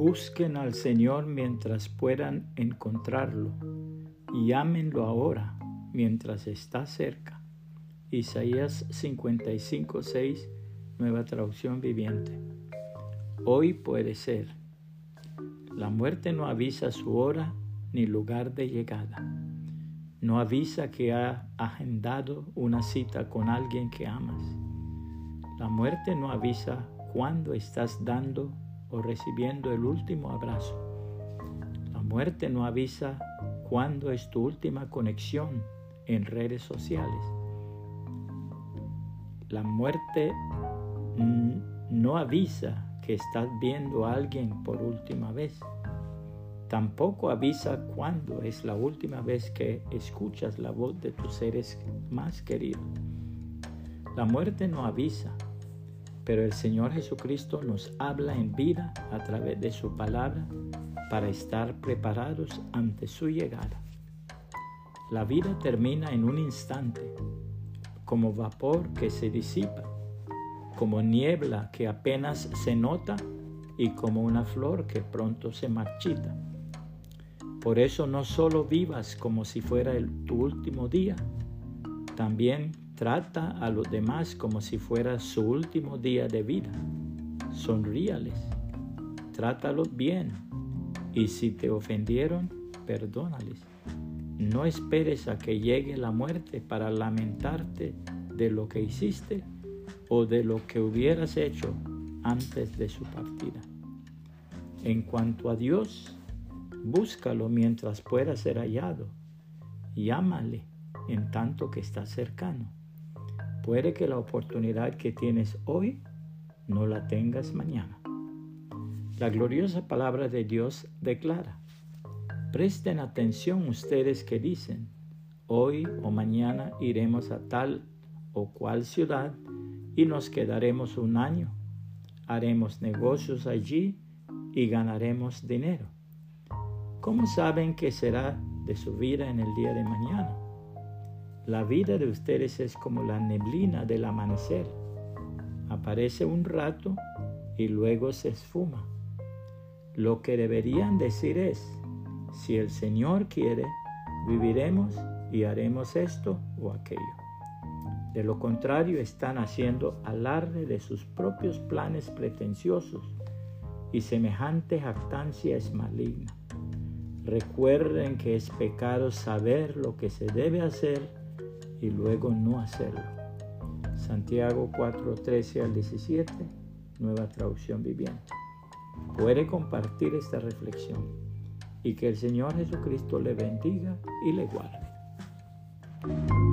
Busquen al Señor mientras puedan encontrarlo y llámenlo ahora mientras está cerca. Isaías 55, 6, nueva traducción viviente. Hoy puede ser. La muerte no avisa su hora ni lugar de llegada. No avisa que ha agendado una cita con alguien que amas. La muerte no avisa cuándo estás dando o recibiendo el último abrazo. La muerte no avisa cuándo es tu última conexión en redes sociales. La muerte no avisa que estás viendo a alguien por última vez. Tampoco avisa cuándo es la última vez que escuchas la voz de tus seres más queridos. La muerte no avisa, pero el Señor Jesucristo nos habla en vida a través de su palabra para estar preparados ante su llegada. La vida termina en un instante, como vapor que se disipa, como niebla que apenas se nota y como una flor que pronto se marchita. Por eso no solo vivas como si fuera el, tu último día, también trata a los demás como si fuera su último día de vida. Sonríales, trátalos bien y si te ofendieron, perdónales. No esperes a que llegue la muerte para lamentarte de lo que hiciste o de lo que hubieras hecho antes de su partida. En cuanto a Dios, búscalo mientras pueda ser hallado y ámale en tanto que está cercano. Puede que la oportunidad que tienes hoy no la tengas mañana. La gloriosa palabra de Dios declara, Presten atención ustedes que dicen, hoy o mañana iremos a tal o cual ciudad y nos quedaremos un año, haremos negocios allí y ganaremos dinero. ¿Cómo saben que será de su vida en el día de mañana? La vida de ustedes es como la neblina del amanecer. Aparece un rato y luego se esfuma. Lo que deberían decir es, si el Señor quiere, viviremos y haremos esto o aquello. De lo contrario, están haciendo alarde de sus propios planes pretenciosos y semejante jactancia es maligna. Recuerden que es pecado saber lo que se debe hacer y luego no hacerlo. Santiago 4, 13 al 17, nueva traducción viviente. Puede compartir esta reflexión y que el Señor Jesucristo le bendiga y le guarde.